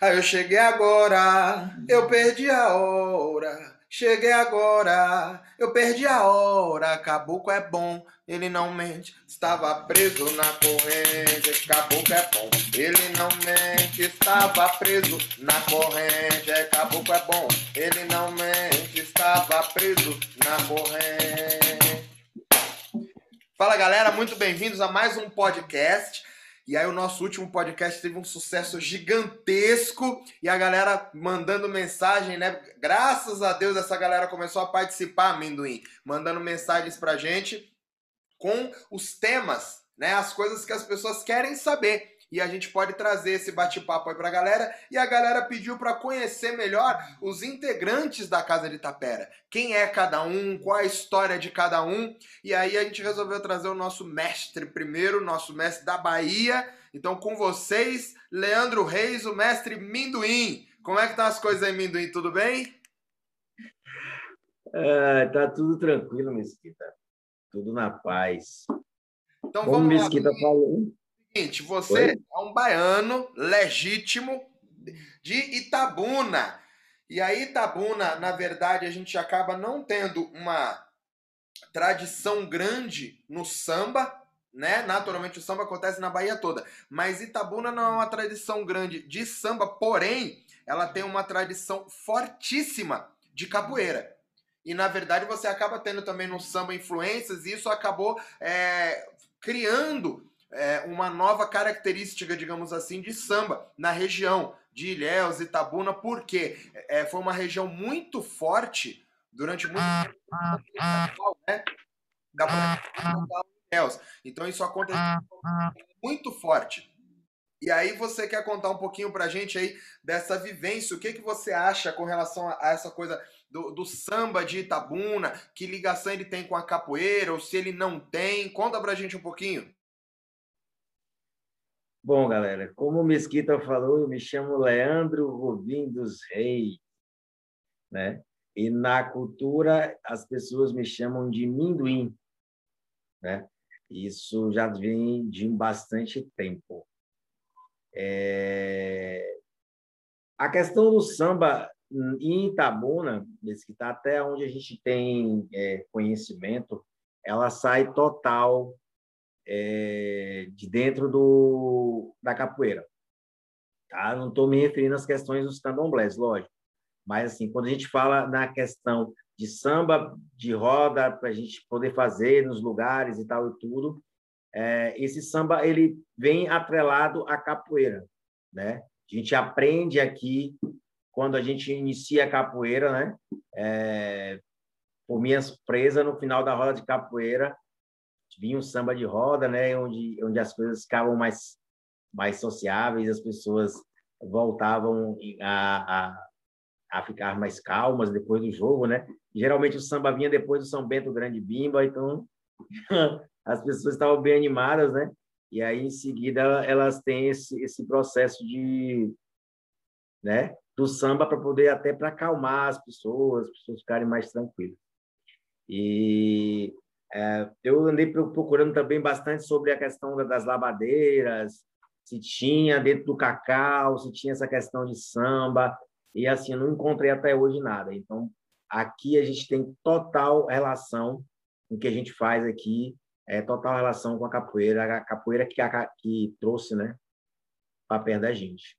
Aí eu cheguei agora, eu perdi a hora. Cheguei agora, eu perdi a hora. Caboclo é bom, ele não mente. Estava preso na corrente. Caboclo é bom, ele não mente. Estava preso na corrente. Caboclo é bom, ele não mente. Estava preso na corrente. Fala galera, muito bem-vindos a mais um podcast. E aí o nosso último podcast teve um sucesso gigantesco e a galera mandando mensagem, né? Graças a Deus essa galera começou a participar, amendoim, mandando mensagens pra gente com os temas, né? As coisas que as pessoas querem saber e a gente pode trazer esse bate-papo aí pra galera. E a galera pediu para conhecer melhor os integrantes da Casa de Tapera. Quem é cada um, qual a história de cada um. E aí a gente resolveu trazer o nosso mestre primeiro, nosso mestre da Bahia. Então com vocês, Leandro Reis, o mestre Minduim. Como é que estão as coisas aí, Minduim? Tudo bem? Ah, tá tudo tranquilo, Mesquita. Tudo na paz. Então Como vamos Mesquita lá. falou, Seguinte, você Oi? é um baiano legítimo de Itabuna. E aí, Itabuna, na verdade, a gente acaba não tendo uma tradição grande no samba, né? Naturalmente o samba acontece na Bahia toda, mas Itabuna não é uma tradição grande de samba, porém, ela tem uma tradição fortíssima de capoeira. E na verdade você acaba tendo também no samba influências, e isso acabou é, criando é, uma nova característica, digamos assim, de samba na região de Ilhéus, Itabuna, porque é, foi uma região muito forte durante muito tempo, né? Da da Ilhéus. Então isso aconteceu muito forte. E aí você quer contar um pouquinho pra gente aí dessa vivência, o que, que você acha com relação a a essa coisa do, do samba de Itabuna, que ligação ele tem com a capoeira, ou se ele não tem, conta pra gente um pouquinho. Bom, galera, como o Mesquita falou, eu me chamo Leandro Rubim dos Reis, né? E na cultura as pessoas me chamam de Minduim, né? Isso já vem de bastante tempo. É... A questão do samba em Itabuna, Mesquita, até onde a gente tem é, conhecimento, ela sai total é, de dentro do, da capoeira. Tá? Não estou me referindo às questões dos candomblés, lógico. Mas, assim, quando a gente fala na questão de samba de roda, para a gente poder fazer nos lugares e tal e tudo, é, esse samba ele vem atrelado à capoeira. Né? A gente aprende aqui, quando a gente inicia a capoeira, né? É, por minha surpresa, no final da roda de capoeira, vinha um samba de roda, né, onde, onde as coisas ficavam mais, mais sociáveis, as pessoas voltavam a, a, a ficar mais calmas depois do jogo, né? Geralmente o samba vinha depois do São Bento Grande Bimba, então as pessoas estavam bem animadas, né? E aí em seguida elas têm esse, esse processo de, né, do samba para poder até para acalmar as pessoas, as pessoas ficarem mais tranquilas. E é, eu andei procurando também bastante sobre a questão das lavadeiras, se tinha dentro do cacau, se tinha essa questão de samba, e assim, não encontrei até hoje nada. Então, aqui a gente tem total relação o que a gente faz aqui, é total relação com a capoeira, a capoeira que, a, que trouxe, né, para perto da gente.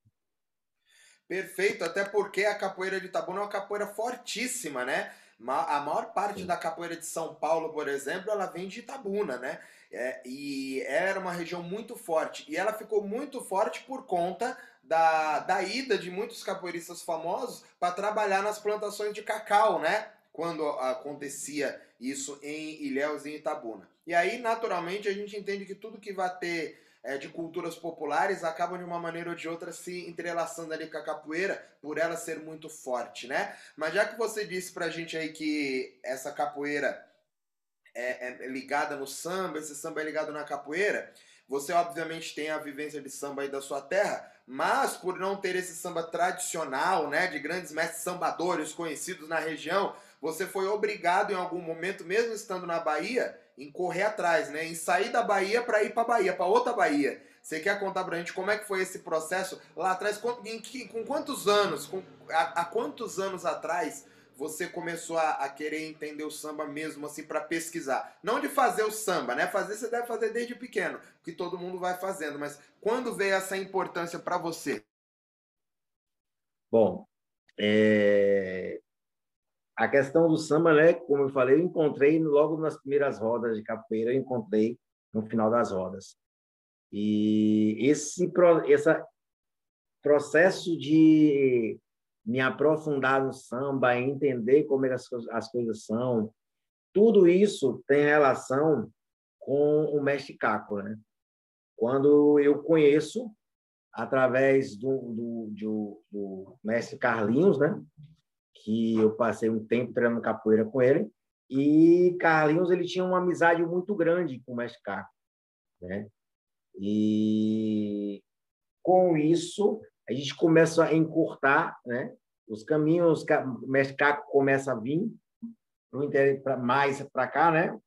Perfeito, até porque a capoeira de Itabuna é uma capoeira fortíssima, né? A maior parte da capoeira de São Paulo, por exemplo, ela vem de Itabuna, né? É, e era uma região muito forte. E ela ficou muito forte por conta da, da ida de muitos capoeiristas famosos para trabalhar nas plantações de cacau, né? Quando acontecia isso em Ilhéus e em Itabuna. E aí, naturalmente, a gente entende que tudo que vai ter é, de culturas populares acabam de uma maneira ou de outra se entrelaçando ali com a capoeira, por ela ser muito forte, né? Mas já que você disse pra gente aí que essa capoeira é, é ligada no samba, esse samba é ligado na capoeira, você obviamente tem a vivência de samba aí da sua terra, mas por não ter esse samba tradicional, né, de grandes mestres sambadores conhecidos na região, você foi obrigado em algum momento, mesmo estando na Bahia, em correr atrás, né, em sair da Bahia para ir para Bahia, para outra Bahia. Você quer contar pra gente como é que foi esse processo lá atrás? Com, com quantos anos, com, há, há, quantos anos atrás você começou a, a querer entender o samba mesmo, assim, para pesquisar? Não de fazer o samba, né? Fazer você deve fazer desde pequeno, que todo mundo vai fazendo, mas quando veio essa importância para você? Bom, é... a questão do samba, né? Como eu falei, eu encontrei logo nas primeiras rodas de capoeira, eu encontrei no final das rodas. E esse essa processo de me aprofundar no samba, entender como é as, as coisas são, tudo isso tem relação com o mestre Caco, né? Quando eu conheço através do, do, do, do mestre Carlinhos, né? Que eu passei um tempo treinando capoeira com ele, e Carlinhos ele tinha uma amizade muito grande com o mestre Caco, né? E com isso a gente começa a encurtar, né? Os caminhos, o mestre Caco começa a vir mais para cá, né?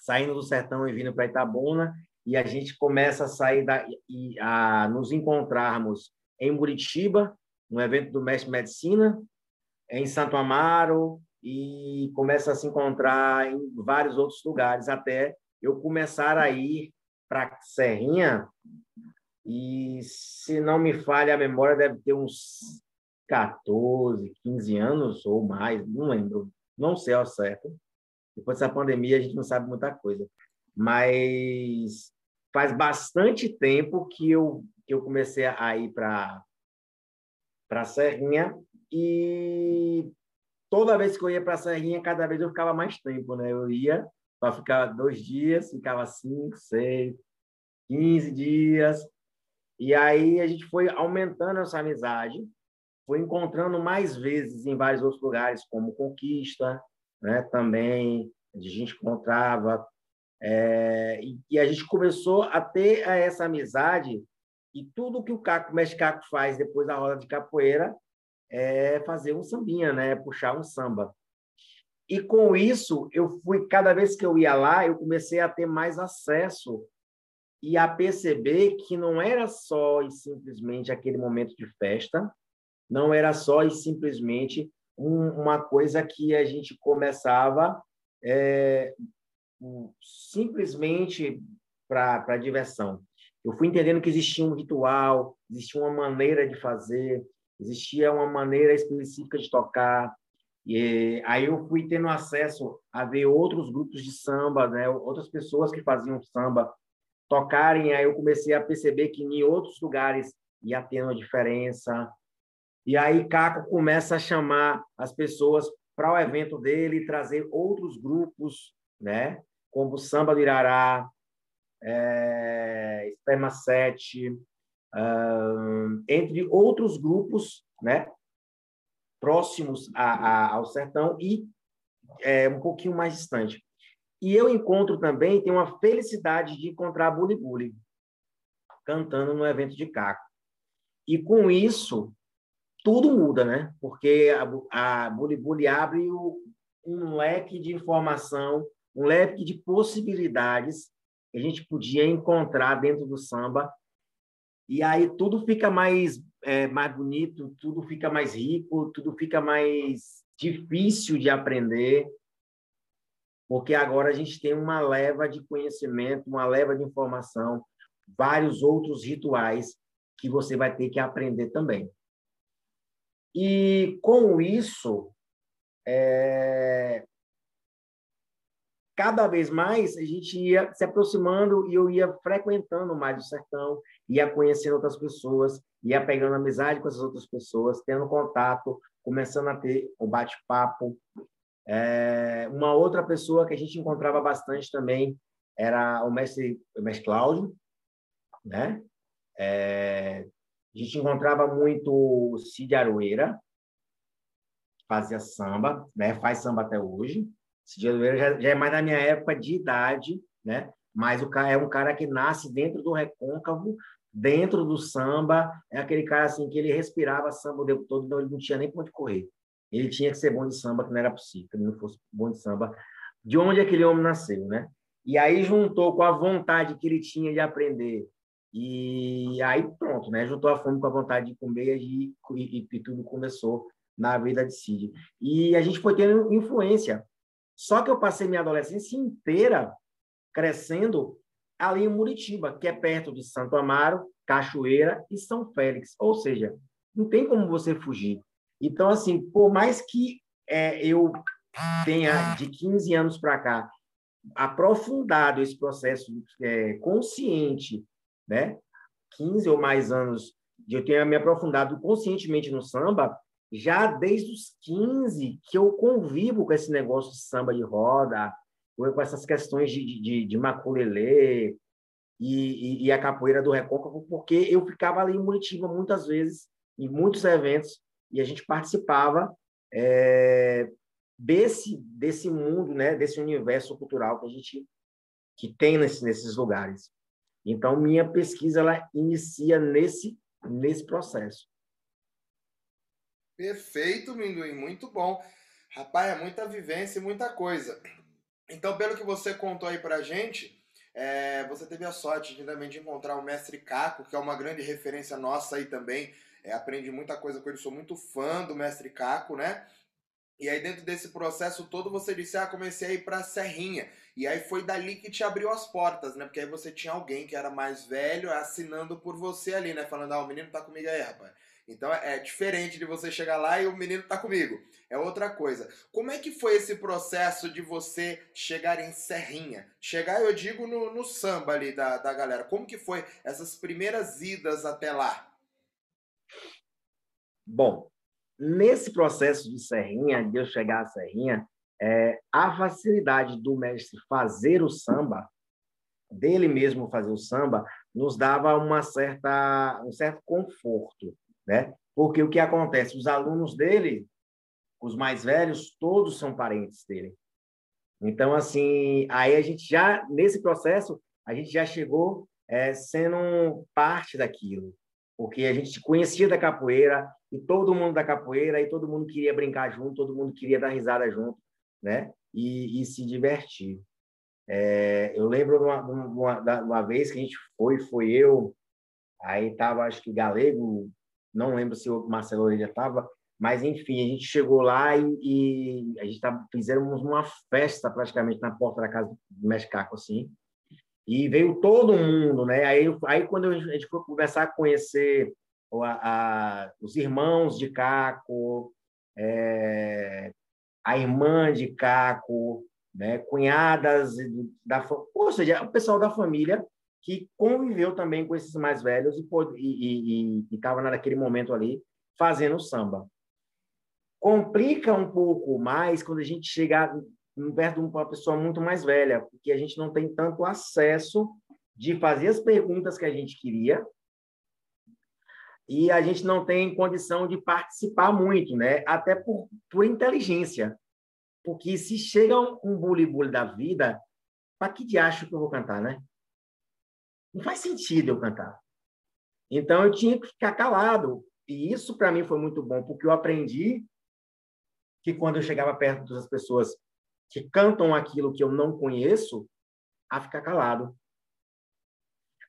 Saindo do sertão e vindo para Itabuna, e a gente começa a sair da, e a nos encontrarmos em Muritiba, no evento do Mestre Medicina, em Santo Amaro, e começa a se encontrar em vários outros lugares, até eu começar a ir para Serrinha, e se não me falha a memória, deve ter uns 14, 15 anos ou mais, não lembro, não sei ao certo. Depois dessa pandemia, a gente não sabe muita coisa. Mas faz bastante tempo que eu, que eu comecei a ir para Serrinha e toda vez que eu ia para a Serrinha, cada vez eu ficava mais tempo, né? Eu ia para ficar dois dias, ficava cinco, seis, quinze dias. E aí a gente foi aumentando essa amizade, foi encontrando mais vezes em vários outros lugares, como Conquista, né? também a gente encontrava. É, e, a gente começou a ter essa amizade e tudo que o Caco, mestre Caco faz depois da roda de capoeira é fazer um sambinha, né? puxar um samba. E com isso, eu fui cada vez que eu ia lá, eu comecei a ter mais acesso e a perceber que não era só e simplesmente aquele momento de festa, não era só e simplesmente um, uma coisa que a gente começava é, simplesmente para diversão. Eu fui entendendo que existia um ritual, existia uma maneira de fazer, existia uma maneira específica de tocar, e aí eu fui tendo acesso a ver outros grupos de samba, né? outras pessoas que faziam samba tocarem. Aí eu comecei a perceber que em outros lugares ia tendo uma diferença. E aí Caco começa a chamar as pessoas para o evento dele, trazer outros grupos, né? como Samba do Irará, é, Esperma 7, uh, entre outros grupos, né? próximos a, a, ao sertão e é, um pouquinho mais distante. E eu encontro também, tenho uma felicidade de encontrar a Bully Bully cantando no evento de Caco. E com isso, tudo muda, né? Porque a, a Bully Bully abre o, um leque de informação, um leque de possibilidades que a gente podia encontrar dentro do samba. E aí tudo fica mais é, mais bonito, tudo fica mais rico, tudo fica mais difícil de aprender, porque agora a gente tem uma leva de conhecimento, uma leva de informação, vários outros rituais que você vai ter que aprender também. E com isso, é... cada vez mais a gente ia se aproximando e eu ia frequentando mais o sertão, ia conhecendo outras pessoas, ia pegando amizade com essas outras pessoas, tendo contato, começando a ter o bate-papo. É, uma outra pessoa que a gente encontrava bastante também era o mestre, o mestre Cláudio, né? É, a gente encontrava muito Cid Aroeira, fazia samba, né? faz samba até hoje. Cid Aroeira já, já é mais da minha época de idade, né? mas o cara é um cara que nasce dentro do recôncavo dentro do samba, é aquele cara assim que ele respirava samba o tempo todo, então ele não tinha nem para onde correr. Ele tinha que ser bom de samba, que não era possível, que ele não fosse bom de samba. De onde aquele homem nasceu, né? E aí juntou com a vontade que ele tinha de aprender E aí pronto, né? Juntou a fome com a vontade de comer e, e, e tudo começou na vida de Cid. E a gente foi tendo influência. Só que eu passei minha adolescência inteira crescendo ali em Muritiba, que é perto de Santo Amaro, Cachoeira e São Félix. Ou seja, não tem como você fugir. Então, assim, por mais que é, eu tenha de 15 anos para cá aprofundado esse processo é, consciente, né? 15 ou mais anos de eu ter me aprofundado conscientemente no samba, já desde os 15 que eu convivo com esse negócio de samba de roda, com essas questões de, de, de maculelê e, e, e, a capoeira do recôncavo, porque eu ficava ali em Muritiba muitas vezes, em muitos eventos, e a gente participava é, desse, desse mundo, né, desse universo cultural que a gente que tem nesse, nesses lugares. Então, minha pesquisa ela inicia nesse, nesse processo. Perfeito, Minduim, muito bom. Rapaz, é muita vivência e muita coisa. Então, pelo que você contou aí pra gente, é, você teve a sorte de, também de encontrar o mestre Caco, que é uma grande referência nossa aí também. É, aprendi muita coisa com ele, sou muito fã do mestre Caco, né? E aí, dentro desse processo todo, você disse: Ah, comecei a ir pra Serrinha. E aí foi dali que te abriu as portas, né? Porque aí você tinha alguém que era mais velho assinando por você ali, né? Falando: Ah, o menino tá comigo aí, rapaz. Então é diferente de você chegar lá e o menino tá comigo. É outra coisa. Como é que foi esse processo de você chegar em Serrinha? Chegar, eu digo, no, no samba ali da, da galera. Como que foi essas primeiras idas até lá? Bom, nesse processo de Serrinha, de eu chegar a Serrinha, é, a facilidade do mestre fazer o samba, dele mesmo fazer o samba, nos dava uma certa, um certo conforto né? Porque o que acontece? Os alunos dele, os mais velhos, todos são parentes dele. Então, assim, aí a gente já, nesse processo, a gente já chegou é, sendo parte daquilo. Porque a gente conhecia da capoeira, e todo mundo da capoeira, e todo mundo queria brincar junto, todo mundo queria dar risada junto, né? E, e se divertir. É, eu lembro de uma, uma, uma, vez que a gente foi, foi eu, aí tava, acho que Galego, não lembro se o Marcelo Orelha estava, mas enfim, a gente chegou lá e, e a gente tá, fizemos uma festa praticamente na porta da casa do Mescaco, assim, e veio todo mundo, né? Aí, aí quando a gente foi começar a conhecer a, a, os irmãos de Caco, é, a irmã de Caco, né? cunhadas da, ou seja, o pessoal da família que conviveu também com esses mais velhos e estava naquele momento ali fazendo samba. Complica um pouco mais quando a gente chega perto de uma pessoa muito mais velha, porque a gente não tem tanto acesso de fazer as perguntas que a gente queria e a gente não tem condição de participar muito, né? Até por, por inteligência. Porque se chega um bully-bully da vida, para que diacho que eu vou cantar, né? Não faz sentido eu cantar. Então eu tinha que ficar calado. E isso para mim foi muito bom, porque eu aprendi que quando eu chegava perto das pessoas que cantam aquilo que eu não conheço, a ficar calado.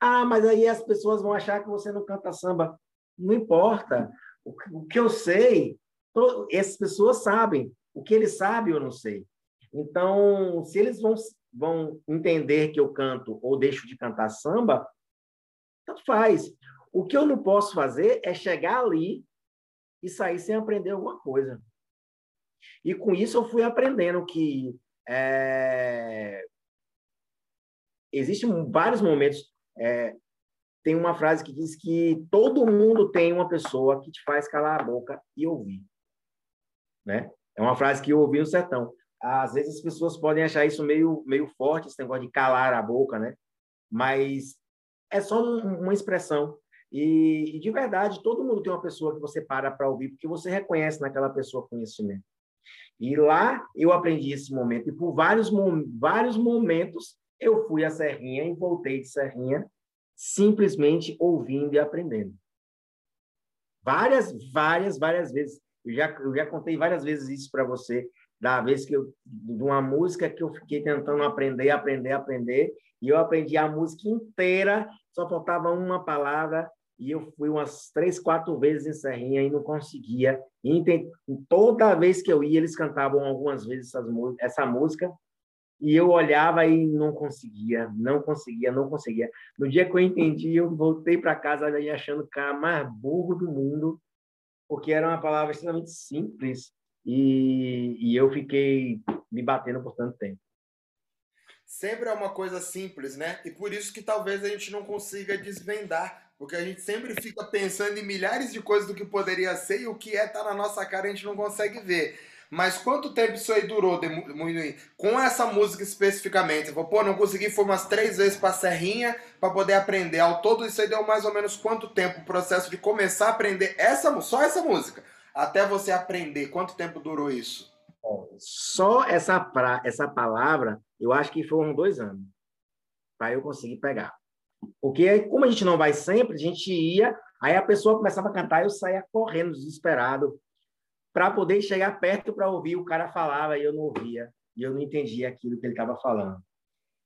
Ah, mas aí as pessoas vão achar que você não canta samba. Não importa. O que eu sei, essas pessoas sabem. O que eles sabem, eu não sei. Então, se eles vão vão entender que eu canto ou deixo de cantar samba, tanto faz. O que eu não posso fazer é chegar ali e sair sem aprender alguma coisa. E com isso eu fui aprendendo que é... existem vários momentos. É... Tem uma frase que diz que todo mundo tem uma pessoa que te faz calar a boca e ouvir. Né? É uma frase que eu ouvi no sertão às vezes as pessoas podem achar isso meio, meio forte, esse negócio de calar a boca, né? Mas é só um, uma expressão. E, e, de verdade, todo mundo tem uma pessoa que você para para ouvir, porque você reconhece naquela pessoa conhecimento. E lá eu aprendi esse momento. E por vários, vários momentos eu fui a Serrinha e voltei de Serrinha, simplesmente ouvindo e aprendendo. Várias, várias, várias vezes. Eu já, eu já contei várias vezes isso para você da vez que eu de uma música que eu fiquei tentando aprender, aprender, aprender, e eu aprendi a música inteira, só faltava uma palavra e eu fui umas três, quatro vezes em Serrinha e não conseguia. E toda vez que eu ia, eles cantavam algumas vezes essa música e eu olhava e não conseguia, não conseguia, não conseguia. No dia que eu entendi, eu voltei para casa achando o cara mais burro do mundo, porque era uma palavra extremamente simples e, e eu fiquei me batendo por tanto tempo. Sempre é uma coisa simples, né? E por isso que talvez a gente não consiga desvendar porque a gente sempre fica pensando em milhares de coisas do que poderia ser e o que é tá na nossa cara a gente não consegue ver. Mas quanto tempo isso aí durou, Munhui? Com essa música especificamente? Vou, pô, não consegui, foi umas três vezes pra Serrinha para poder aprender. Ao todo, isso aí deu mais ou menos quanto tempo o processo de começar a aprender essa, só essa música? Até você aprender, quanto tempo durou isso? Só essa, pra, essa palavra, eu acho que foram dois anos para eu conseguir pegar. Porque como a gente não vai sempre, a gente ia, aí a pessoa começava a cantar, eu saía correndo, desesperado, para poder chegar perto para ouvir. O cara falava e eu não ouvia, e eu não entendia aquilo que ele estava falando.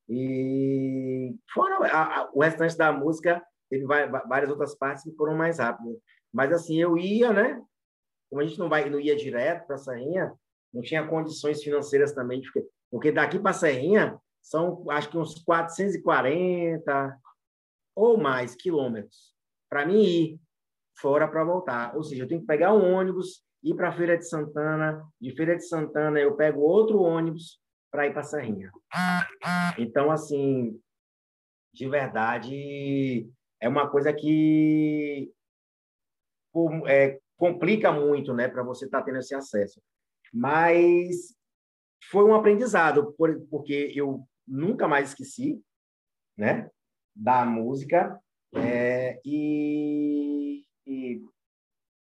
E foram a, a, o restante da música teve várias outras partes que foram mais rápidas. Mas assim, eu ia, né? Como a gente não vai, não ia direto para Serrinha, não tinha condições financeiras também, porque daqui para Serrinha são acho que uns 440, ou mais quilômetros para mim ir fora para voltar. Ou seja, eu tenho que pegar um ônibus, ir para a Feira de Santana, de Feira de Santana eu pego outro ônibus para ir para Serrinha. Então, assim, de verdade, é uma coisa que é, complica muito, né, para você estar tá tendo esse acesso. Mas foi um aprendizado, porque eu nunca mais esqueci, né? da música. É, e, e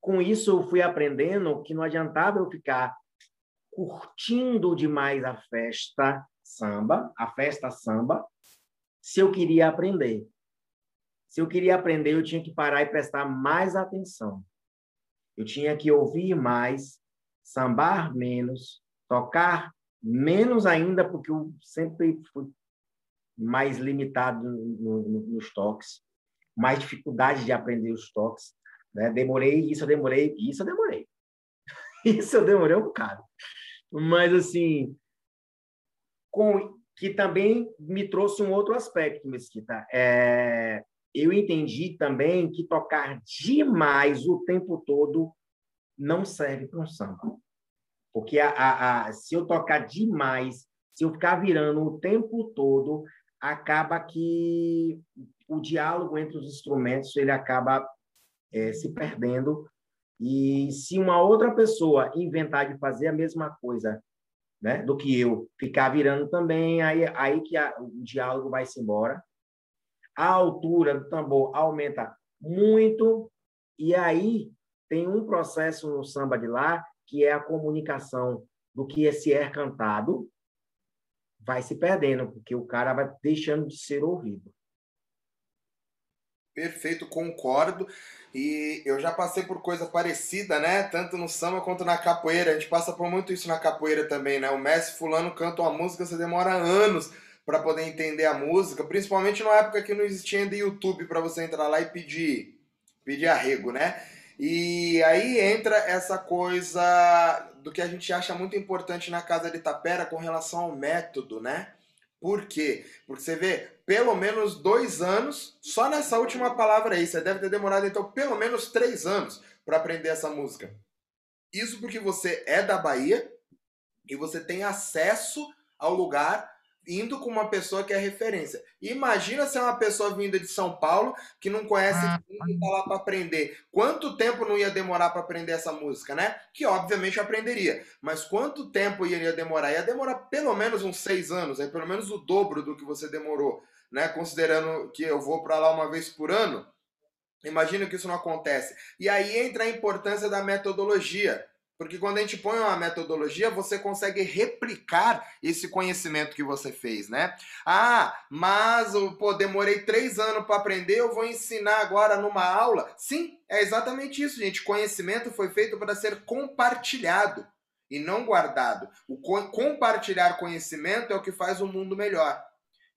com isso eu fui aprendendo que não adiantava eu ficar curtindo demais a festa samba, a festa samba, se eu queria aprender. Se eu queria aprender, eu tinha que parar e prestar mais atenção. Eu tinha que ouvir mais, sambar menos, tocar menos ainda, porque eu sempre fui mais limitado no, no, nos toques, mais dificuldade de aprender os toques. Né? Demorei, isso eu demorei, isso eu demorei. isso eu demorei um bocado. Mas, assim, com, que também me trouxe um outro aspecto, Mesquita. É, eu entendi também que tocar demais o tempo todo não serve para um samba. Porque a, a, a, se eu tocar demais, se eu ficar virando o tempo todo, acaba que o diálogo entre os instrumentos ele acaba é, se perdendo e se uma outra pessoa inventar de fazer a mesma coisa né, do que eu, ficar virando também, aí, aí que o diálogo vai se embora. A altura do tambor aumenta muito, e aí tem um processo no samba de lá, que é a comunicação do que esse é cantado vai se perdendo, porque o cara vai deixando de ser ouvido. Perfeito, concordo. E eu já passei por coisa parecida, né? Tanto no samba quanto na capoeira. A gente passa por muito isso na capoeira também, né? O mestre fulano canta uma música, você demora anos para poder entender a música, principalmente numa época que não existia ainda YouTube para você entrar lá e pedir pedir arrego, né? E aí entra essa coisa do que a gente acha muito importante na Casa de Tapera com relação ao método, né? Por quê? Porque você vê, pelo menos dois anos, só nessa última palavra aí. Você deve ter demorado, então, pelo menos três anos para aprender essa música. Isso porque você é da Bahia e você tem acesso ao lugar indo com uma pessoa que é referência. Imagina se é uma pessoa vinda de São Paulo que não conhece ah. e tá lá para aprender. Quanto tempo não ia demorar para aprender essa música, né? Que obviamente aprenderia. Mas quanto tempo iria demorar? Ia demorar pelo menos uns seis anos, é pelo menos o dobro do que você demorou, né? Considerando que eu vou para lá uma vez por ano. Imagina que isso não acontece. E aí entra a importância da metodologia. Porque quando a gente põe uma metodologia, você consegue replicar esse conhecimento que você fez, né? Ah, mas pô, demorei três anos para aprender, eu vou ensinar agora numa aula. Sim, é exatamente isso, gente. Conhecimento foi feito para ser compartilhado e não guardado. O co compartilhar conhecimento é o que faz o mundo melhor.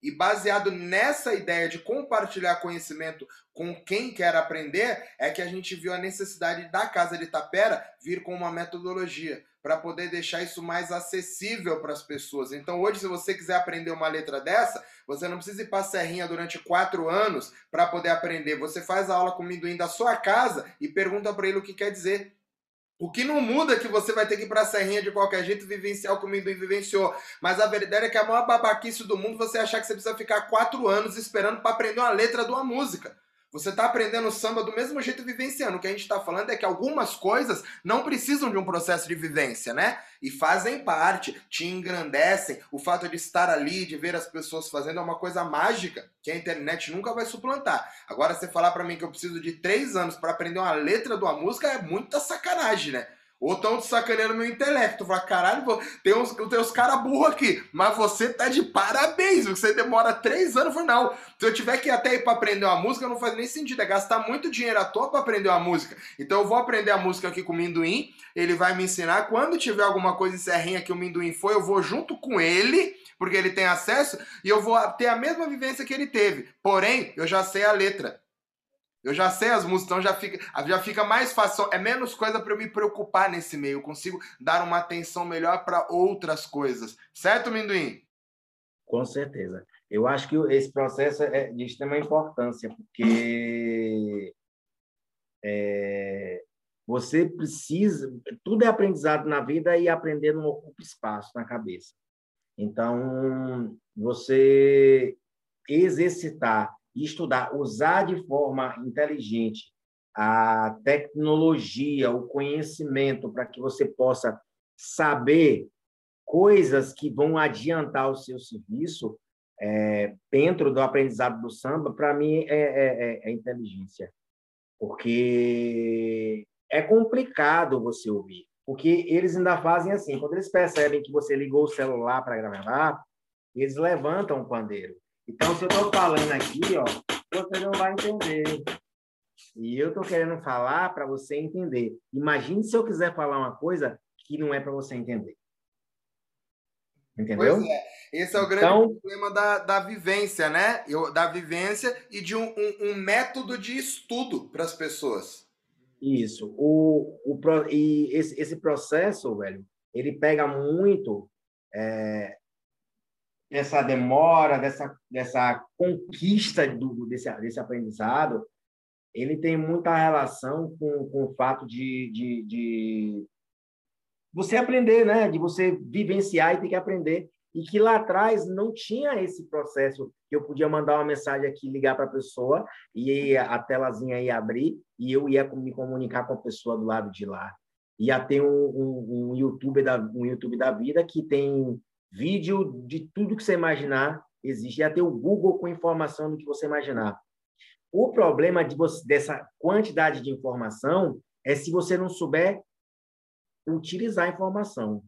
E baseado nessa ideia de compartilhar conhecimento com quem quer aprender, é que a gente viu a necessidade da Casa de Tapera vir com uma metodologia para poder deixar isso mais acessível para as pessoas. Então, hoje, se você quiser aprender uma letra dessa, você não precisa ir para a Serrinha durante quatro anos para poder aprender. Você faz a aula com o Minduim da sua casa e pergunta para ele o que quer dizer. O que não muda é que você vai ter que ir pra Serrinha de qualquer jeito vivenciar o que o vivenciou. Mas a verdade é que a maior babaquice do mundo você achar que você precisa ficar quatro anos esperando para aprender uma letra de uma música. Você está aprendendo samba do mesmo jeito vivenciando. O que a gente está falando é que algumas coisas não precisam de um processo de vivência, né? E fazem parte, te engrandecem. O fato de estar ali, de ver as pessoas fazendo, é uma coisa mágica que a internet nunca vai suplantar. Agora, você falar para mim que eu preciso de três anos para aprender uma letra de uma música é muita sacanagem, né? Ou estão sacaneando meu intelecto. Fala, caralho, tem uns, tem uns caras burros aqui, mas você tá de parabéns. Você demora três anos. Falei, não, se eu tiver que ir até ir pra aprender uma música, não faz nem sentido. É gastar muito dinheiro à toa pra aprender uma música. Então eu vou aprender a música aqui com o Minduim. Ele vai me ensinar. Quando tiver alguma coisa em Serrinha que o Minduim foi, eu vou junto com ele, porque ele tem acesso, e eu vou ter a mesma vivência que ele teve. Porém, eu já sei a letra. Eu já sei as músicas, então já fica, já fica mais fácil. É menos coisa para eu me preocupar nesse meio. Eu consigo dar uma atenção melhor para outras coisas. Certo, Minduim? Com certeza. Eu acho que esse processo é de extrema importância, porque é, você precisa. Tudo é aprendizado na vida e aprender não ocupa espaço na cabeça. Então, você exercitar estudar, usar de forma inteligente a tecnologia, o conhecimento, para que você possa saber coisas que vão adiantar o seu serviço é, dentro do aprendizado do samba, para mim é, é, é, é inteligência. Porque é complicado você ouvir. Porque eles ainda fazem assim, quando eles percebem que você ligou o celular para gravar, eles levantam o pandeiro. Então, se eu estou falando aqui, ó, você não vai entender. E eu estou querendo falar para você entender. Imagine se eu quiser falar uma coisa que não é para você entender. Entendeu? Pois é. Esse é o grande então, problema da, da vivência, né? Eu, da vivência e de um, um, um método de estudo para as pessoas. Isso. O, o, e esse, esse processo, velho, ele pega muito é, dessa demora, dessa, dessa conquista do, desse, desse aprendizado, ele tem muita relação com, com o fato de, de, de você aprender, né? De você vivenciar e ter que aprender. E que lá atrás não tinha esse processo que eu podia mandar uma mensagem aqui, ligar para a pessoa, e a telazinha ia abrir, e eu ia me comunicar com a pessoa do lado de lá. Ia ter um, um, um, YouTube, da, um YouTube da vida que tem Vídeo de tudo que você imaginar existe. Já tem o Google com informação do que você imaginar. O problema de você, dessa quantidade de informação é se você não souber utilizar a informação.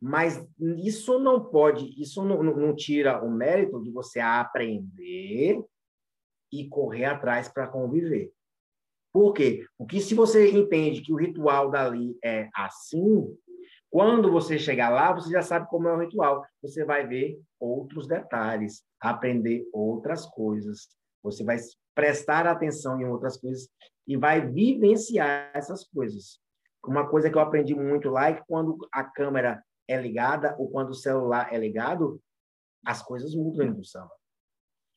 Mas isso não pode, isso não, não tira o mérito de você aprender e correr atrás para conviver. Por quê? Porque se você entende que o ritual dali é assim, quando você chegar lá, você já sabe como é o ritual. Você vai ver outros detalhes, aprender outras coisas. Você vai prestar atenção em outras coisas e vai vivenciar essas coisas. Uma coisa que eu aprendi muito lá é que quando a câmera é ligada ou quando o celular é ligado, as coisas mudam do samba.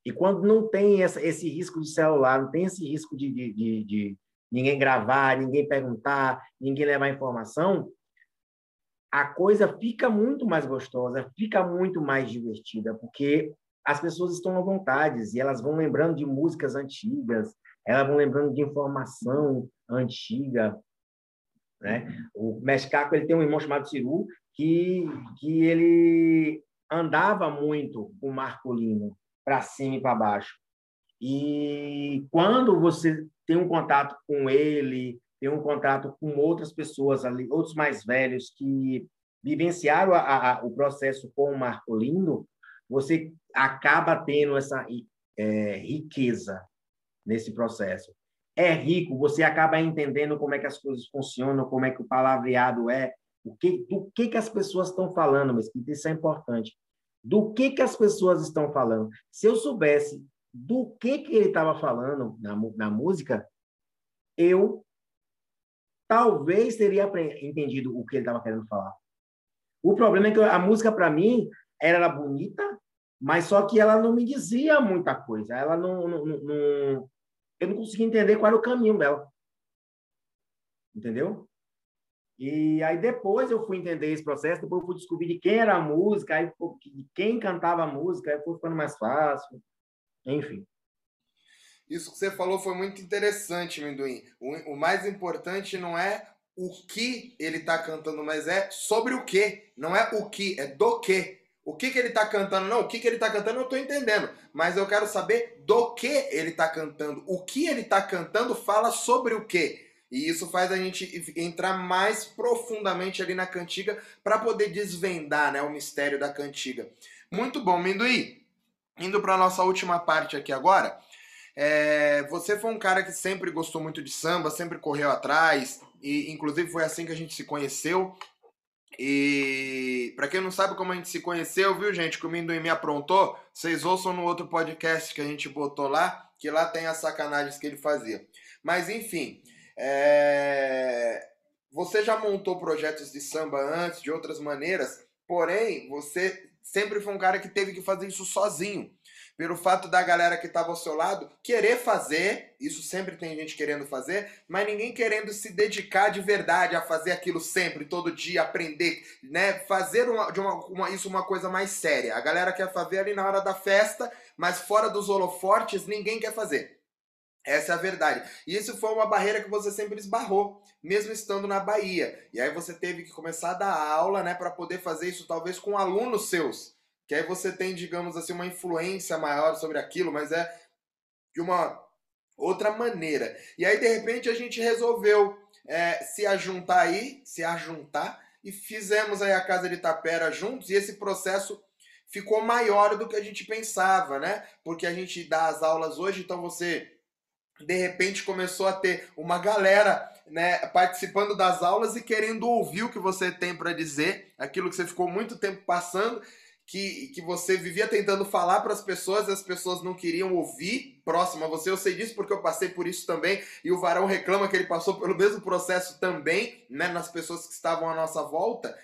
E quando não tem essa, esse risco de celular, não tem esse risco de, de, de, de ninguém gravar, ninguém perguntar, ninguém levar informação, a coisa fica muito mais gostosa, fica muito mais divertida, porque as pessoas estão à vontade e elas vão lembrando de músicas antigas, elas vão lembrando de informação antiga. Né? O Mescaco ele tem um irmão chamado Ciru que, que ele andava muito com o Marcolino, para cima e para baixo. E quando você tem um contato com ele, ter um contato com outras pessoas ali, outros mais velhos que vivenciaram a, a, o processo com o Marcolino, você acaba tendo essa é, riqueza nesse processo. É rico, você acaba entendendo como é que as coisas funcionam, como é que o palavreado é, O que, do que, que as pessoas estão falando, mas isso é importante. Do que, que as pessoas estão falando. Se eu soubesse do que, que ele estava falando na, na música, eu talvez teria entendido o que ele estava querendo falar. O problema é que a música, para mim, era bonita, mas só que ela não me dizia muita coisa. Ela não, não, não, eu não conseguia entender qual era o caminho dela. Entendeu? E aí depois eu fui entender esse processo, depois eu fui descobrir de quem era a música, aí de quem cantava a música, aí foi ficando mais fácil. Enfim. Isso que você falou foi muito interessante, Minduim. O, o mais importante não é o que ele está cantando, mas é sobre o que. Não é o que, é do que. O que, que ele está cantando? Não, o que, que ele está cantando eu estou entendendo. Mas eu quero saber do que ele está cantando. O que ele está cantando fala sobre o que. E isso faz a gente entrar mais profundamente ali na cantiga para poder desvendar né, o mistério da cantiga. Muito bom, Minduí. Indo para a nossa última parte aqui agora. É, você foi um cara que sempre gostou muito de samba, sempre correu atrás, e inclusive foi assim que a gente se conheceu. E para quem não sabe como a gente se conheceu, viu, gente, que o Minduim me aprontou, vocês ouçam no outro podcast que a gente botou lá, que lá tem as sacanagens que ele fazia. Mas enfim, é... você já montou projetos de samba antes, de outras maneiras, porém, você sempre foi um cara que teve que fazer isso sozinho pelo fato da galera que estava ao seu lado querer fazer, isso sempre tem gente querendo fazer, mas ninguém querendo se dedicar de verdade a fazer aquilo sempre, todo dia, aprender, né? Fazer uma, de uma, uma, isso uma coisa mais séria. A galera quer fazer ali na hora da festa, mas fora dos holofortes ninguém quer fazer. Essa é a verdade. E isso foi uma barreira que você sempre esbarrou, mesmo estando na Bahia. E aí você teve que começar a dar aula, né, para poder fazer isso talvez com alunos seus que aí você tem, digamos assim, uma influência maior sobre aquilo, mas é de uma outra maneira. E aí, de repente, a gente resolveu é, se ajuntar aí, se ajuntar, e fizemos aí a Casa de Tapera juntos, e esse processo ficou maior do que a gente pensava, né? Porque a gente dá as aulas hoje, então você de repente começou a ter uma galera né, participando das aulas e querendo ouvir o que você tem para dizer, aquilo que você ficou muito tempo passando, que, que você vivia tentando falar para as pessoas e as pessoas não queriam ouvir próximo a você. Eu sei disso porque eu passei por isso também e o Varão reclama que ele passou pelo mesmo processo também, né, nas pessoas que estavam à nossa volta.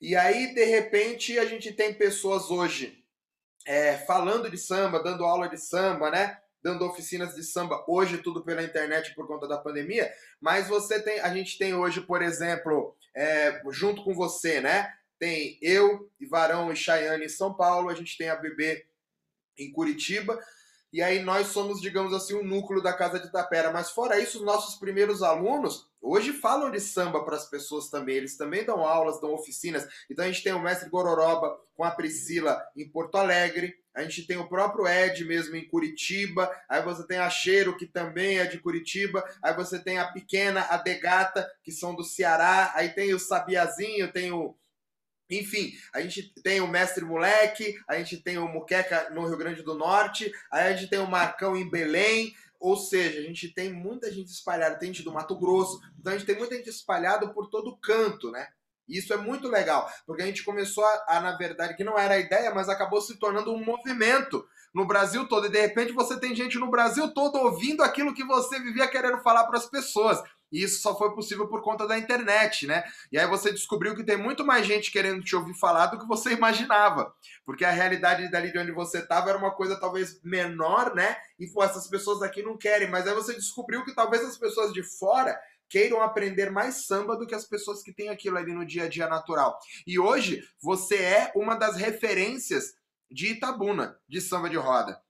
E aí, de repente, a gente tem pessoas hoje é, falando de samba, dando aula de samba, né? Dando oficinas de samba, hoje tudo pela internet por conta da pandemia. Mas você tem, a gente tem hoje, por exemplo, é, junto com você, né? Tem eu, Varão e Chayane em São Paulo, a gente tem a Bebê em Curitiba, e aí nós somos, digamos assim, o um núcleo da Casa de Tapera. Mas fora isso, os nossos primeiros alunos hoje falam de samba para as pessoas também. Eles também dão aulas, dão oficinas. Então a gente tem o mestre Gororoba com a Priscila em Porto Alegre. A gente tem o próprio Ed mesmo em Curitiba. Aí você tem a Cheiro, que também é de Curitiba. Aí você tem a Pequena, a Degata, que são do Ceará. Aí tem o Sabiazinho, tem o enfim, a gente tem o Mestre Moleque, a gente tem o Muqueca no Rio Grande do Norte, aí a gente tem o Marcão em Belém, ou seja, a gente tem muita gente espalhada, tem gente do Mato Grosso, então a gente tem muita gente espalhada por todo canto, né? Isso é muito legal, porque a gente começou a, a, na verdade, que não era a ideia, mas acabou se tornando um movimento no Brasil todo. E de repente você tem gente no Brasil todo ouvindo aquilo que você vivia querendo falar para as pessoas. E isso só foi possível por conta da internet, né? E aí você descobriu que tem muito mais gente querendo te ouvir falar do que você imaginava. Porque a realidade dali de onde você estava era uma coisa talvez menor, né? E pô, essas pessoas aqui não querem. Mas aí você descobriu que talvez as pessoas de fora queiram aprender mais samba do que as pessoas que têm aquilo ali no dia a dia natural. E hoje você é uma das referências de Itabuna, de samba de roda.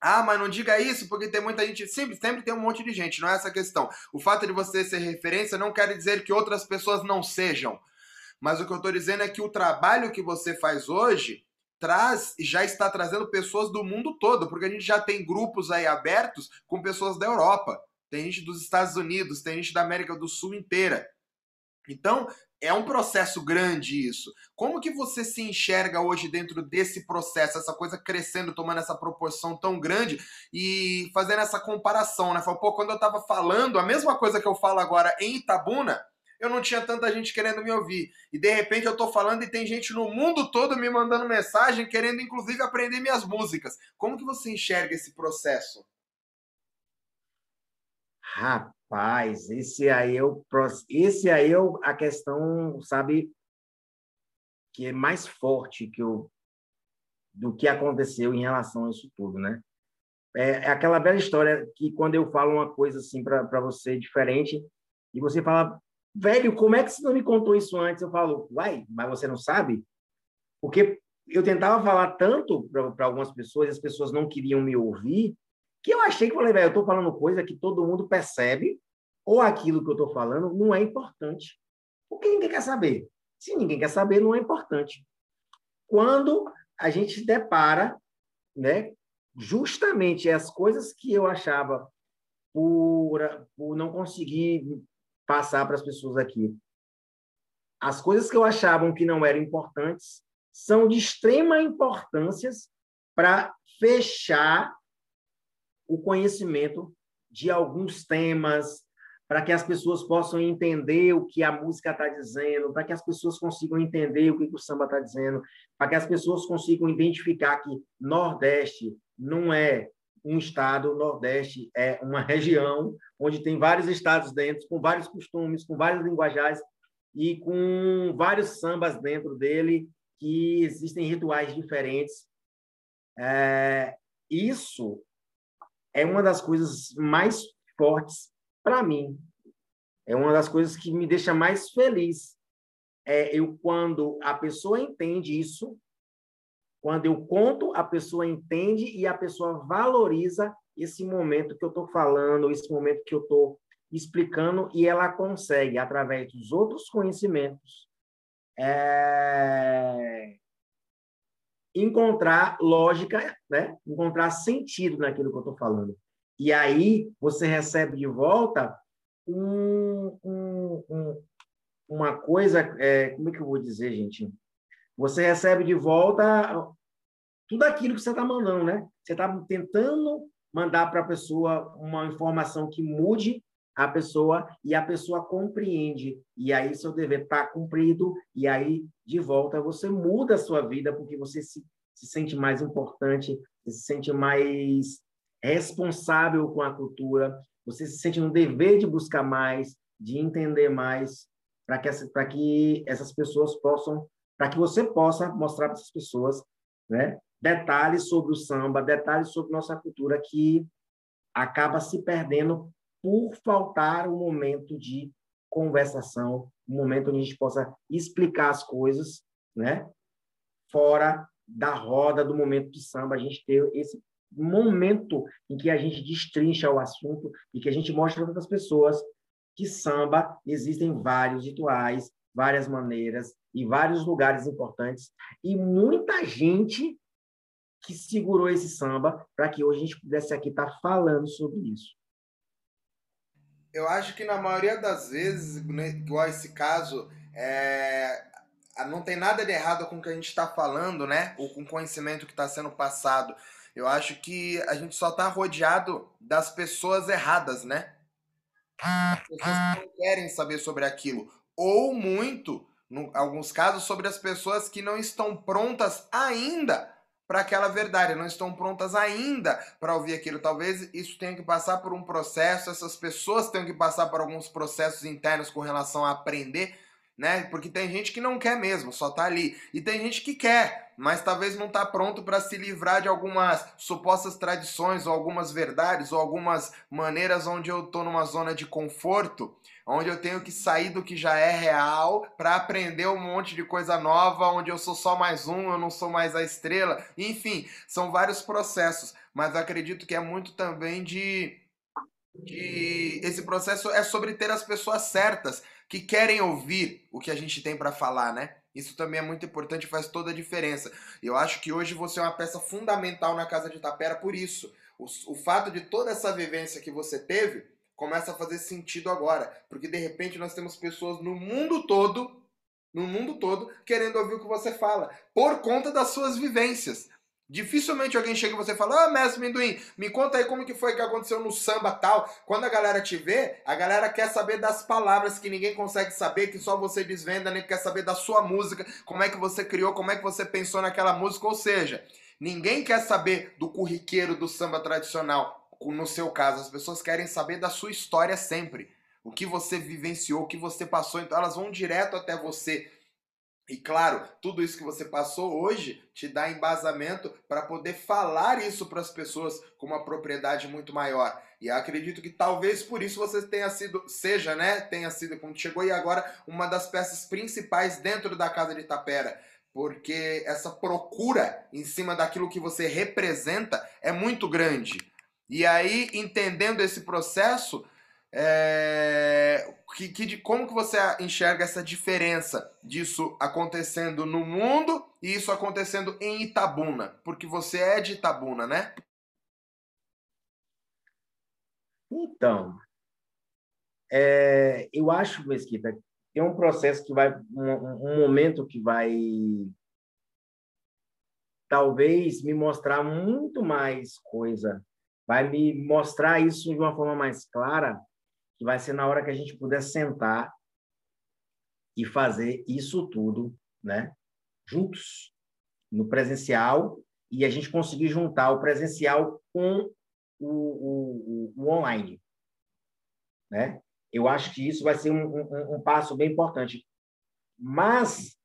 Ah, mas não diga isso, porque tem muita gente. Sempre, sempre tem um monte de gente, não é essa a questão. O fato de você ser referência não quer dizer que outras pessoas não sejam. Mas o que eu estou dizendo é que o trabalho que você faz hoje traz e já está trazendo pessoas do mundo todo, porque a gente já tem grupos aí abertos com pessoas da Europa, tem gente dos Estados Unidos, tem gente da América do Sul inteira. Então, é um processo grande isso. Como que você se enxerga hoje dentro desse processo, essa coisa crescendo, tomando essa proporção tão grande e fazendo essa comparação, né? Fala, pô, quando eu tava falando a mesma coisa que eu falo agora em Itabuna, eu não tinha tanta gente querendo me ouvir. E de repente eu estou falando e tem gente no mundo todo me mandando mensagem, querendo inclusive aprender minhas músicas. Como que você enxerga esse processo? Rapaz, esse aí é o, esse aí é a questão, sabe, que é mais forte que eu, do que aconteceu em relação a isso tudo, né? É, é aquela bela história que quando eu falo uma coisa assim para você diferente e você fala, velho, como é que você não me contou isso antes? Eu falo, uai, mas você não sabe? Porque eu tentava falar tanto para algumas pessoas, as pessoas não queriam me ouvir, que eu achei que falei, velho, eu estou falando coisa que todo mundo percebe, ou aquilo que eu estou falando não é importante. Porque ninguém quer saber. Se ninguém quer saber, não é importante. Quando a gente se depara, né, justamente as coisas que eu achava por, por não conseguir passar para as pessoas aqui, as coisas que eu achava que não eram importantes são de extrema importância para fechar o conhecimento de alguns temas, para que as pessoas possam entender o que a música está dizendo, para que as pessoas consigam entender o que o samba está dizendo, para que as pessoas consigam identificar que Nordeste não é um estado, Nordeste é uma região onde tem vários estados dentro, com vários costumes, com vários linguajagens e com vários sambas dentro dele, que existem rituais diferentes. É, isso é uma das coisas mais fortes para mim. É uma das coisas que me deixa mais feliz. É eu quando a pessoa entende isso, quando eu conto, a pessoa entende e a pessoa valoriza esse momento que eu estou falando, esse momento que eu estou explicando, e ela consegue, através dos outros conhecimentos, é encontrar lógica, né? encontrar sentido naquilo que eu estou falando. E aí você recebe de volta um, um, um, uma coisa, é, como é que eu vou dizer, gente? Você recebe de volta tudo aquilo que você está mandando, né? Você está tentando mandar para a pessoa uma informação que mude a pessoa e a pessoa compreende. E aí seu dever está cumprido, e aí, de volta, você muda a sua vida porque você se, se sente mais importante, se sente mais responsável com a cultura, você se sente no dever de buscar mais, de entender mais, para que, essa, que essas pessoas possam, para que você possa mostrar para essas pessoas né, detalhes sobre o samba, detalhes sobre nossa cultura que acaba se perdendo por faltar um momento de conversação, um momento onde a gente possa explicar as coisas, né? Fora da roda do momento de samba, a gente ter esse momento em que a gente destrincha o assunto e que a gente mostra para outras pessoas que samba existem vários rituais, várias maneiras e vários lugares importantes e muita gente que segurou esse samba para que hoje a gente pudesse aqui estar tá falando sobre isso eu acho que na maioria das vezes, né, igual esse caso, é, não tem nada de errado com o que a gente está falando, né? Ou com o conhecimento que está sendo passado. Eu acho que a gente só está rodeado das pessoas erradas, né? As pessoas que não querem saber sobre aquilo. Ou muito, em alguns casos, sobre as pessoas que não estão prontas ainda para aquela verdade, não estão prontas ainda para ouvir aquilo. Talvez isso tenha que passar por um processo, essas pessoas tenham que passar por alguns processos internos com relação a aprender, né? Porque tem gente que não quer mesmo, só tá ali. E tem gente que quer, mas talvez não tá pronto para se livrar de algumas supostas tradições ou algumas verdades ou algumas maneiras onde eu tô numa zona de conforto onde eu tenho que sair do que já é real para aprender um monte de coisa nova, onde eu sou só mais um, eu não sou mais a estrela. Enfim, são vários processos, mas acredito que é muito também de de esse processo é sobre ter as pessoas certas que querem ouvir o que a gente tem para falar, né? Isso também é muito importante faz toda a diferença. Eu acho que hoje você é uma peça fundamental na Casa de Tapera por isso. O, o fato de toda essa vivência que você teve começa a fazer sentido agora. Porque de repente nós temos pessoas no mundo todo, no mundo todo, querendo ouvir o que você fala, por conta das suas vivências. Dificilmente alguém chega e você fala, ah, mestre Minduim, me conta aí como que foi que aconteceu no samba tal. Quando a galera te vê, a galera quer saber das palavras que ninguém consegue saber, que só você desvenda, nem quer saber da sua música, como é que você criou, como é que você pensou naquela música. Ou seja, ninguém quer saber do curriqueiro do samba tradicional, no seu caso. As pessoas querem saber da sua história sempre. O que você vivenciou, o que você passou, então elas vão direto até você e claro, tudo isso que você passou hoje te dá embasamento para poder falar isso para as pessoas com uma propriedade muito maior. E acredito que talvez por isso você tenha sido, seja, né, tenha sido quando chegou e agora uma das peças principais dentro da casa de Tapera, porque essa procura em cima daquilo que você representa é muito grande. E aí, entendendo esse processo, é, que, que, como que você enxerga essa diferença disso acontecendo no mundo e isso acontecendo em Itabuna? Porque você é de Itabuna, né? Então, é, eu acho, Mesquita, tem um processo que vai, um, um momento que vai talvez me mostrar muito mais coisa, vai me mostrar isso de uma forma mais clara que vai ser na hora que a gente puder sentar e fazer isso tudo, né, juntos, no presencial, e a gente conseguir juntar o presencial com o, o, o online, né? Eu acho que isso vai ser um, um, um passo bem importante. Mas,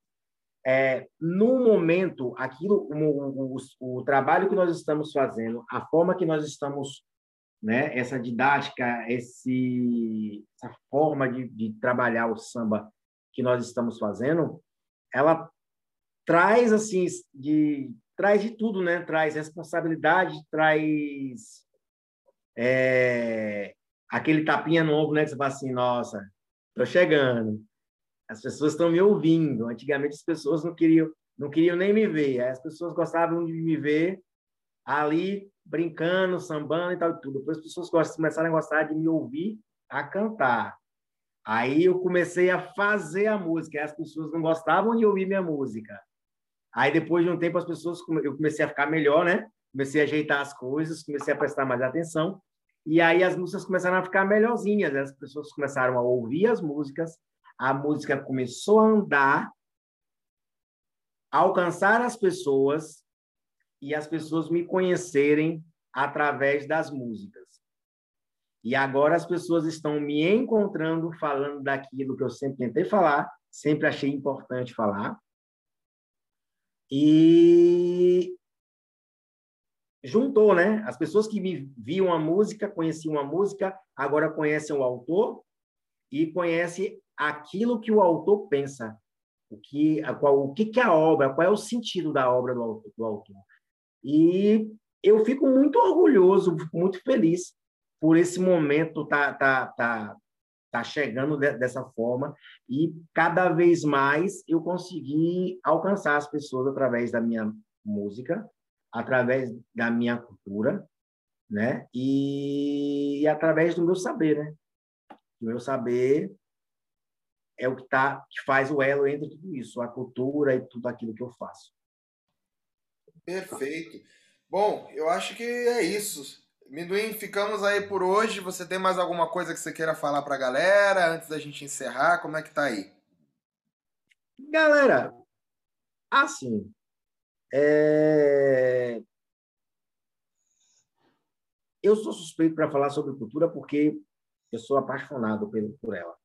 é, no momento, aquilo, o, o, o trabalho que nós estamos fazendo, a forma que nós estamos né? Essa didática, esse, essa forma de, de trabalhar o samba que nós estamos fazendo, ela traz assim de traz de tudo, né? Traz responsabilidade, traz é, aquele tapinha no ombro, né? Que você fala assim, nossa, tô chegando. As pessoas estão me ouvindo. Antigamente as pessoas não queriam não queriam nem me ver. As pessoas gostavam de me ver ali brincando, sambando e tal e tudo. Depois as pessoas começaram a gostar de me ouvir a cantar. Aí eu comecei a fazer a música, as pessoas não gostavam de ouvir minha música. Aí depois de um tempo as pessoas eu comecei a ficar melhor, né? Comecei a ajeitar as coisas, comecei a prestar mais atenção. E aí as músicas começaram a ficar melhorzinhas, as pessoas começaram a ouvir as músicas, a música começou a andar, a alcançar as pessoas e as pessoas me conhecerem através das músicas. E agora as pessoas estão me encontrando falando daquilo que eu sempre tentei falar, sempre achei importante falar. E juntou, né? As pessoas que me viam a música, conheciam a música, agora conhecem o autor e conhecem aquilo que o autor pensa, o que, qual, o que, que a obra, qual é o sentido da obra do. Do autor. E eu fico muito orgulhoso, muito feliz por esse momento tá tá tá tá chegando de, dessa forma e cada vez mais eu consegui alcançar as pessoas através da minha música, através da minha cultura, né? E, e através do meu saber, né? O meu saber é o que tá que faz o elo entre tudo isso, a cultura e tudo aquilo que eu faço. Perfeito. Bom, eu acho que é isso. Minduim, ficamos aí por hoje. Você tem mais alguma coisa que você queira falar para a galera antes da gente encerrar? Como é que tá aí? Galera, assim, é... eu sou suspeito para falar sobre cultura porque eu sou apaixonado por ela,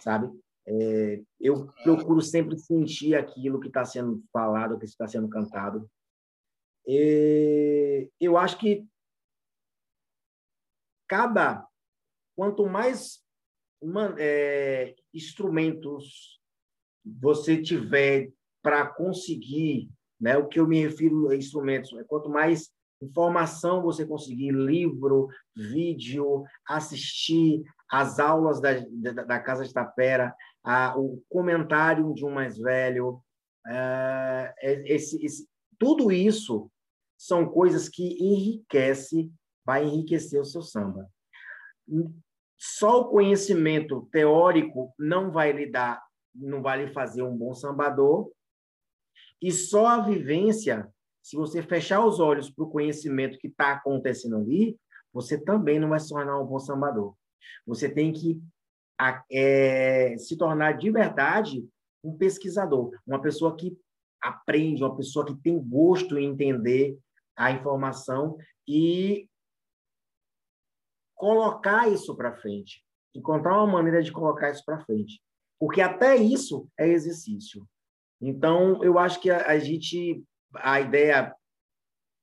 sabe? É... eu procuro sempre sentir aquilo que está sendo falado, que está sendo cantado. E eu acho que cada quanto mais é, instrumentos você tiver para conseguir, né, o que eu me refiro a instrumentos, é quanto mais informação você conseguir, livro, vídeo, assistir as aulas da, da, da Casa de Tapera, a, o comentário de um mais velho, é, esse, esse, tudo isso são coisas que enriquece, vai enriquecer o seu samba. Só o conhecimento teórico não vai lhe dar, não vai lhe fazer um bom sambador, e só a vivência se você fechar os olhos para o conhecimento que está acontecendo ali, você também não vai se tornar um bom sambador. Você tem que é, se tornar de verdade um pesquisador, uma pessoa que aprende, uma pessoa que tem gosto em entender a informação e colocar isso para frente, encontrar uma maneira de colocar isso para frente, porque até isso é exercício. Então, eu acho que a, a gente, a ideia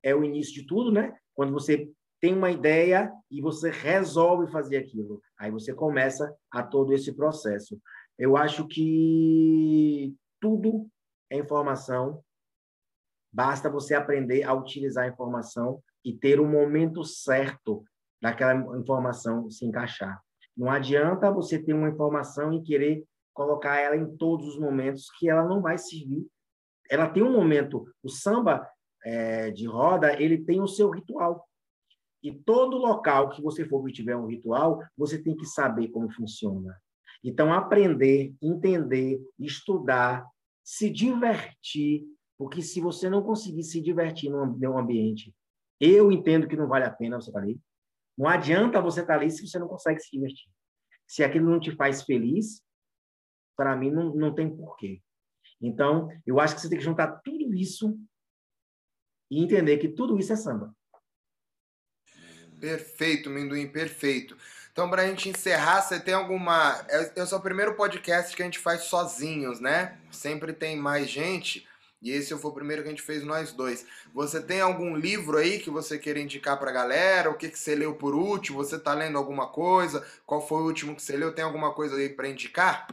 é o início de tudo, né? Quando você tem uma ideia e você resolve fazer aquilo. Aí você começa a todo esse processo. Eu acho que tudo é informação, basta você aprender a utilizar a informação e ter o momento certo daquela informação se encaixar. Não adianta você ter uma informação e querer colocar ela em todos os momentos que ela não vai servir. Ela tem um momento. O samba é, de roda ele tem o seu ritual. E todo local que você for que tiver um ritual, você tem que saber como funciona. Então, aprender, entender, estudar, se divertir, porque se você não conseguir se divertir num ambiente, eu entendo que não vale a pena você estar ali. Não adianta você estar ali se você não consegue se divertir. Se aquilo não te faz feliz, para mim não, não tem porquê. Então, eu acho que você tem que juntar tudo isso e entender que tudo isso é samba. Perfeito, Minduim, perfeito. Então, para a gente encerrar, você tem alguma. Esse é o primeiro podcast que a gente faz sozinhos, né? Sempre tem mais gente. E esse foi o primeiro que a gente fez nós dois. Você tem algum livro aí que você queira indicar pra galera? O que, que você leu por último? Você tá lendo alguma coisa? Qual foi o último que você leu? Tem alguma coisa aí para indicar?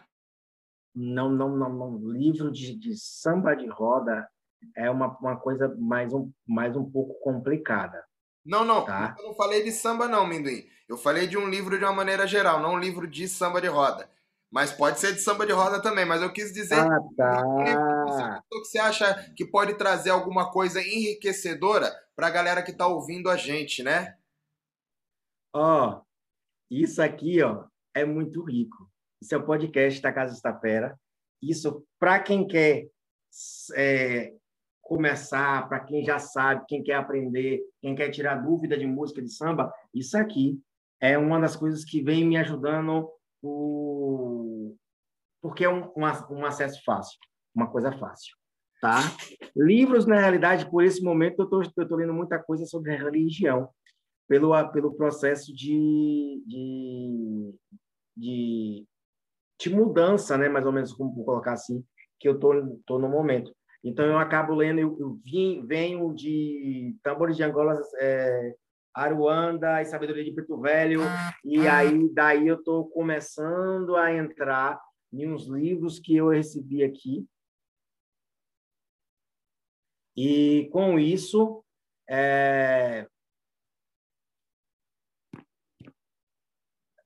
Não, não, não, não. Livro de, de samba de roda é uma, uma coisa mais um, mais um pouco complicada. Não, não. Tá? Eu não falei de samba, não, Minduim. Eu falei de um livro de uma maneira geral, não um livro de samba de roda. Mas pode ser de samba de roda também. Mas eu quis dizer ah, tá. que você acha que pode trazer alguma coisa enriquecedora para a galera que está ouvindo a gente, né? Ó, oh, isso aqui, ó, é muito rico. Isso é o podcast da Casa Estapera. Isso, para quem quer é, começar, para quem já sabe, quem quer aprender, quem quer tirar dúvida de música de samba, isso aqui é uma das coisas que vem me ajudando o... porque é um, um, um acesso fácil, uma coisa fácil. Tá? Livros, na realidade, por esse momento, eu estou lendo muita coisa sobre religião, pelo, pelo processo de, de, de, de mudança, né? mais ou menos, como colocar assim, que eu estou no momento. Então, eu acabo lendo, eu, eu vim, venho de Tambores de Angola, é, Aruanda e Sabedoria de Preto Velho, e aí daí eu estou começando a entrar em uns livros que eu recebi aqui. E com isso, é...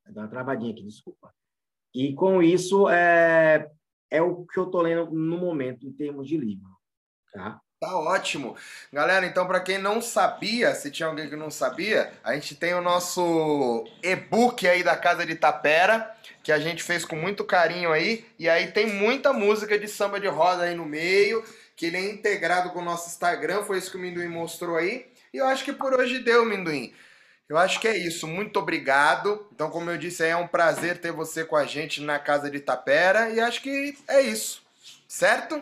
Dá uma travadinha aqui, desculpa. E com isso, é, é o que eu estou lendo no momento, em termos de livro. Tá? Tá ótimo. Galera, então para quem não sabia, se tinha alguém que não sabia, a gente tem o nosso e-book aí da Casa de Tapera, que a gente fez com muito carinho aí, e aí tem muita música de samba de roda aí no meio, que ele é integrado com o nosso Instagram, foi isso que o Minduim mostrou aí. E eu acho que por hoje deu, Minduim. Eu acho que é isso. Muito obrigado. Então, como eu disse, é um prazer ter você com a gente na Casa de Tapera. E acho que é isso. Certo?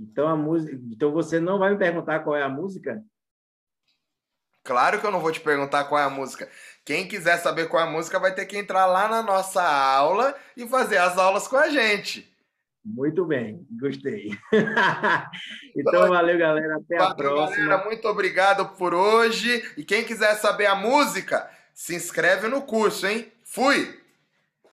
Então, a música... então você não vai me perguntar qual é a música? Claro que eu não vou te perguntar qual é a música. Quem quiser saber qual é a música vai ter que entrar lá na nossa aula e fazer as aulas com a gente. Muito bem, gostei. então, valeu, galera. Até a próxima. Galera, muito obrigado por hoje. E quem quiser saber a música, se inscreve no curso, hein? Fui!